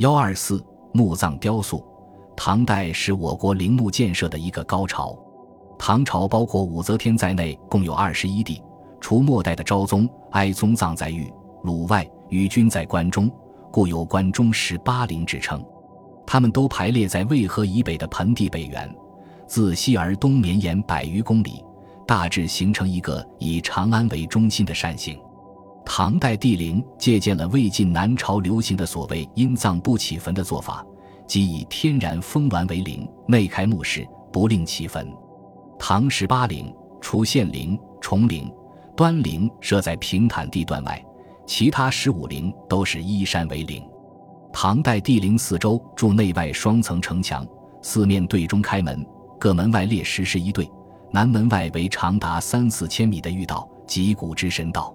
幺二四墓葬雕塑，唐代是我国陵墓建设的一个高潮。唐朝包括武则天在内，共有二十一帝，除末代的昭宗、哀宗葬在御鲁外，余均在关中，故有关中十八陵之称。他们都排列在渭河以北的盆地北缘，自西而东绵延百余公里，大致形成一个以长安为中心的扇形。唐代帝陵借鉴了魏晋南朝流行的所谓“阴葬不起坟”的做法，即以天然封完为陵，内开墓室，不另起坟。唐十八陵除献陵、崇陵、端陵设在平坦地段外，其他十五陵都是依山为陵。唐代帝陵四周筑内外双层城墙，四面对中开门，各门外列石狮一对，南门外为长达三四千米的御道，即古之神道。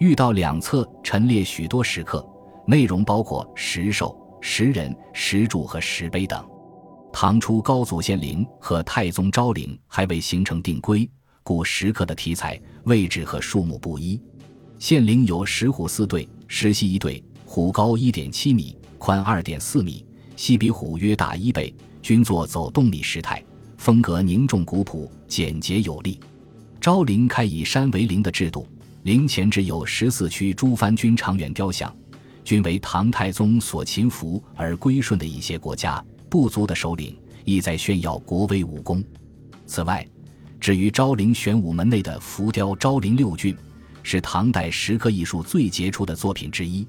御道两侧陈列许多石刻，内容包括石兽、石人、石柱和石碑等。唐初高祖献陵和太宗昭陵还未形成定规，故石刻的题材、位置和数目不一。献陵有石虎四对，石犀一对，虎高一点七米，宽二点四米，犀比虎约大一倍，均作走动力石态，风格凝重古朴、简洁有力。昭陵开以山为陵的制度，陵前置有十四区诸藩军长远雕像，均为唐太宗所擒服而归顺的一些国家。部族的首领意在炫耀国威武功。此外，至于昭陵玄武门内的浮雕“昭陵六骏”，是唐代石刻艺术最杰出的作品之一。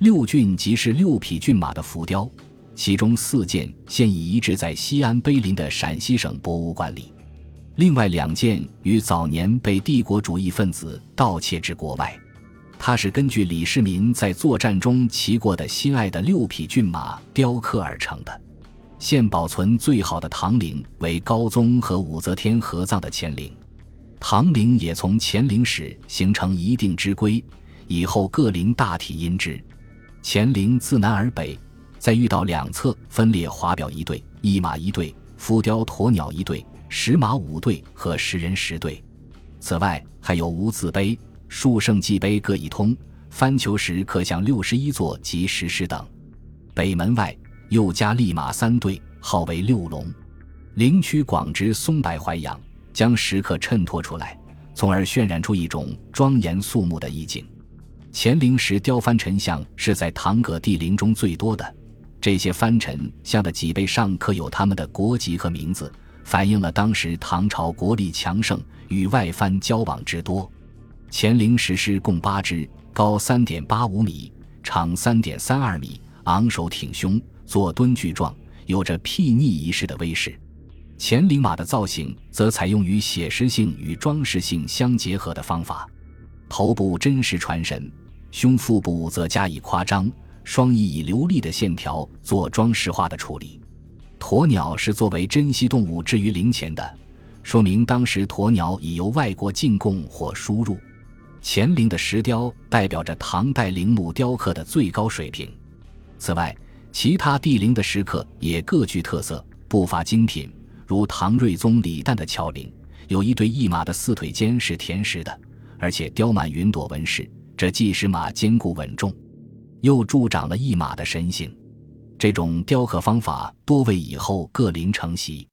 六骏即是六匹骏马的浮雕，其中四件现已移植在西安碑林的陕西省博物馆里，另外两件于早年被帝国主义分子盗窃至国外。它是根据李世民在作战中骑过的心爱的六匹骏马雕刻而成的。现保存最好的唐陵为高宗和武则天合葬的乾陵，唐陵也从乾陵始形成一定之规，以后各陵大体因之。乾陵自南而北，在御道两侧分列华表一对、一马一对、浮雕鸵鸟一对、石马五对和石人十对。此外，还有无字碑、数圣祭碑各一通，翻求石刻像六十一座及石狮等。北门外。又加立马三对，号为六龙。陵区广植松柏槐杨，将石刻衬托出来，从而渲染出一种庄严肃穆的意境。乾陵石雕翻陈像是在唐葛帝陵中最多的，这些翻陈像的脊背上刻有他们的国籍和名字，反映了当时唐朝国力强盛，与外藩交往之多。乾陵石狮共八只，高三点八五米，长三点三二米，昂首挺胸。坐蹲巨状，有着睥睨一世的威势。乾陵马的造型则采用与写实性与装饰性相结合的方法，头部真实传神，胸腹部则加以夸张，双翼以流利的线条做装饰化的处理。鸵鸟是作为珍稀动物置于陵前的，说明当时鸵鸟已由外国进贡或输入。乾陵的石雕代表着唐代陵墓雕刻的最高水平。此外，其他帝陵的石刻也各具特色，不乏精品，如唐睿宗李旦的巧陵，有一对一马的四腿间是填实的，而且雕满云朵纹饰，这既使马坚固稳重，又助长了一马的神性。这种雕刻方法多为以后各陵承袭。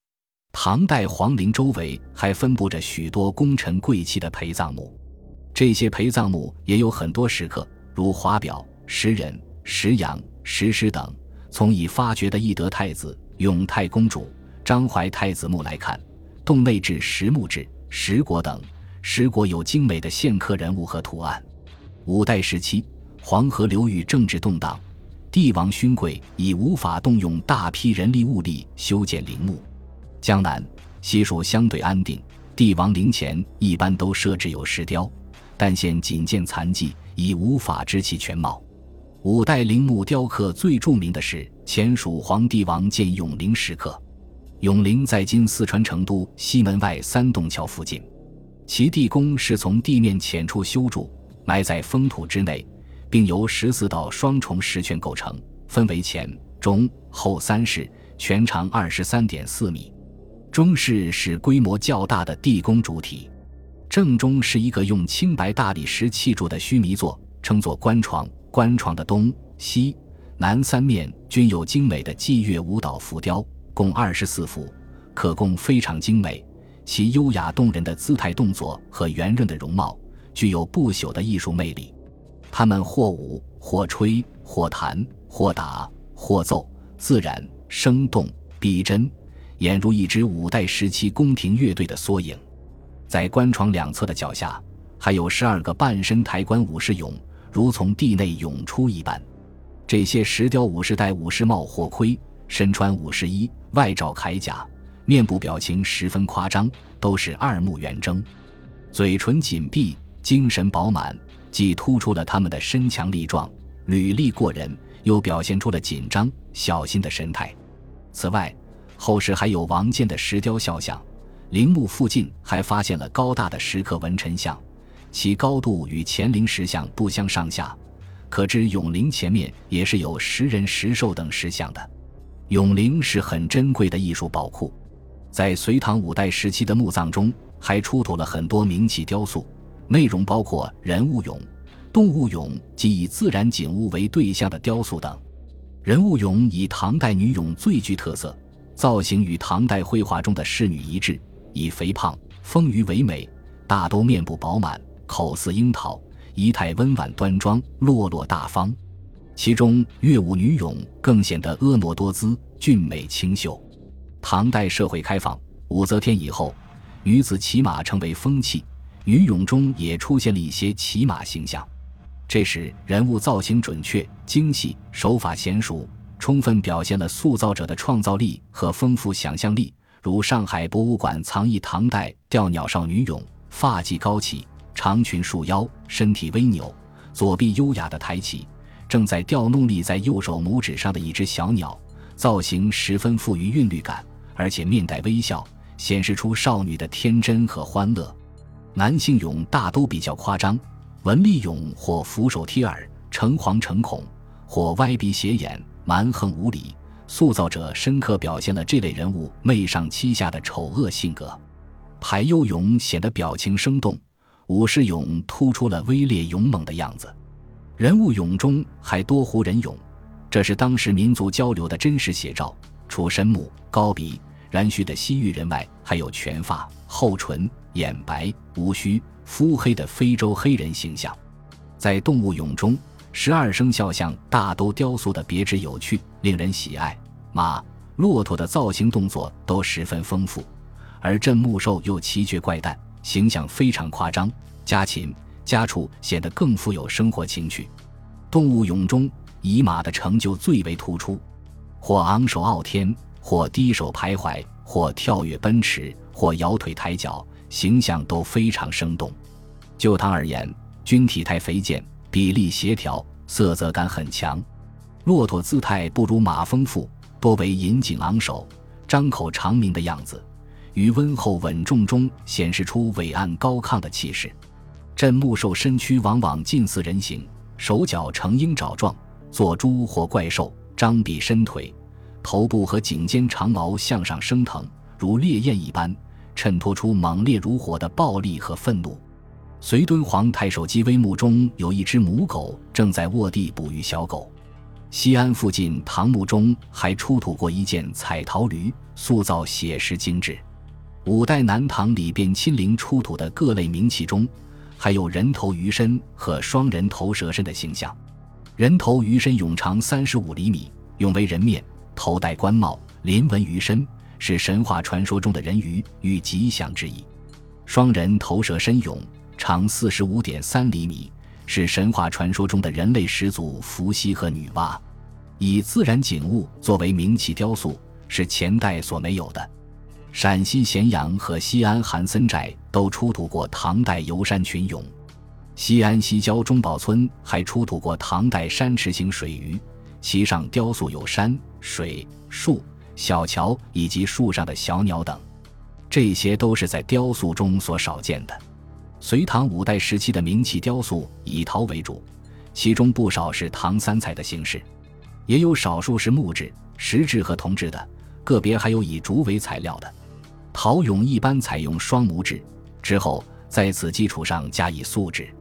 唐代皇陵周围还分布着许多功臣贵戚的陪葬墓，这些陪葬墓也有很多石刻，如华表、石人、石羊、石狮等。从已发掘的懿德太子、永泰公主、张怀太子墓来看，洞内置石木志、石椁等，石椁有精美的线刻人物和图案。五代时期，黄河流域政治动荡，帝王勋贵已无法动用大批人力物力修建陵墓。江南西蜀相对安定，帝王陵前一般都设置有石雕，但现仅见残迹，已无法知其全貌。五代陵墓雕刻最著名的是前蜀皇帝王建永陵石刻。永陵在今四川成都西门外三洞桥附近，其地宫是从地面浅处修筑，埋在封土之内，并由十四道双重石圈构成，分为前、中、后三室，全长二十三点四米。中室是规模较大的地宫主体，正中是一个用青白大理石砌筑的须弥座，称作官床。官床的东西、南三面均有精美的祭月舞蹈浮雕，共二十四幅，可供非常精美。其优雅动人的姿态、动作和圆润的容貌，具有不朽的艺术魅力。他们或舞，或吹，或弹，或打，或奏，自然生动逼真，俨如一支五代时期宫廷乐队的缩影。在官床两侧的脚下，还有十二个半身抬棺武士俑，如从地内涌出一般。这些石雕武士戴武士帽或盔，身穿武士衣，外罩铠甲。面部表情十分夸张，都是二目圆睁，嘴唇紧闭，精神饱满，既突出了他们的身强力壮、履历过人，又表现出了紧张小心的神态。此外，后世还有王建的石雕肖像，陵墓附近还发现了高大的石刻文臣像，其高度与乾陵石像不相上下，可知永陵前面也是有石人、石兽等石像的。永陵是很珍贵的艺术宝库。在隋唐五代时期的墓葬中，还出土了很多名器雕塑，内容包括人物俑、动物俑及以自然景物为对象的雕塑等。人物俑以唐代女俑最具特色，造型与唐代绘画中的仕女一致，以肥胖丰腴为美，大都面部饱满，口似樱桃，仪态温婉端庄，落落大方。其中乐舞女俑更显得婀娜多姿，俊美清秀。唐代社会开放，武则天以后，女子骑马成为风气，女俑中也出现了一些骑马形象。这时人物造型准确、精细，手法娴熟，充分表现了塑造者的创造力和丰富想象力。如上海博物馆藏一唐代吊鸟少女俑，发髻高起，长裙束腰，身体微扭，左臂优雅的抬起，正在吊弄立在右手拇指上的一只小鸟，造型十分富于韵律感。而且面带微笑，显示出少女的天真和欢乐。男性俑大都比较夸张，文吏俑或俯首贴耳、诚惶诚恐，或歪鼻斜眼、蛮横无理。塑造者深刻表现了这类人物媚上欺下的丑恶性格。排忧俑显得表情生动，武士俑突出了威烈勇猛的样子。人物俑中还多胡人俑，这是当时民族交流的真实写照。除深目、高鼻、然须的西域人外，还有全发、厚唇、眼白、无须、肤黑的非洲黑人形象。在动物俑中，十二生肖像大都雕塑的别致有趣，令人喜爱。马、骆驼的造型动作都十分丰富，而镇墓兽又奇绝怪诞，形象非常夸张。家禽、家畜显得更富有生活情趣。动物俑中，以马的成就最为突出。或昂首傲天，或低手徘徊，或跳跃奔驰，或摇腿抬脚，形象都非常生动。就汤而言，均体态肥健，比例协调，色泽感很强。骆驼姿态不如马丰富，多为引颈昂首、张口长鸣的样子，于温厚稳重中显示出伟岸高亢的气势。镇墓兽身躯往往近似人形，手脚呈鹰爪状，做猪或怪兽。张臂伸腿，头部和颈肩长毛向上升腾，如烈焰一般，衬托出猛烈如火的暴力和愤怒。隋敦煌太守姬微墓中有一只母狗正在卧地哺育小狗。西安附近唐墓中还出土过一件彩陶驴，塑造写实精致。五代南唐李卞亲陵出土的各类名器中，还有人头鱼身和双人头蛇身的形象。人头鱼身俑长三十五厘米，俑为人面，头戴官帽，鳞纹鱼身，是神话传说中的人鱼，与吉祥之意。双人头蛇身俑长四十五点三厘米，是神话传说中的人类始祖伏羲和女娲。以自然景物作为名器雕塑，是前代所没有的。陕西咸阳和西安韩森寨都出土过唐代游山群俑。西安西郊中堡村还出土过唐代山池形水鱼，其上雕塑有山、水、树、小桥以及树上的小鸟等，这些都是在雕塑中所少见的。隋唐五代时期的名器雕塑以陶为主，其中不少是唐三彩的形式，也有少数是木质、石质和铜制的，个别还有以竹为材料的。陶俑一般采用双模制，之后在此基础上加以塑制。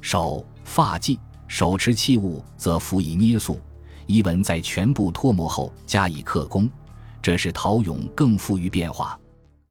手发髻手持器物则辅以捏塑，遗文在全部脱模后加以刻工，这使陶俑更富于变化。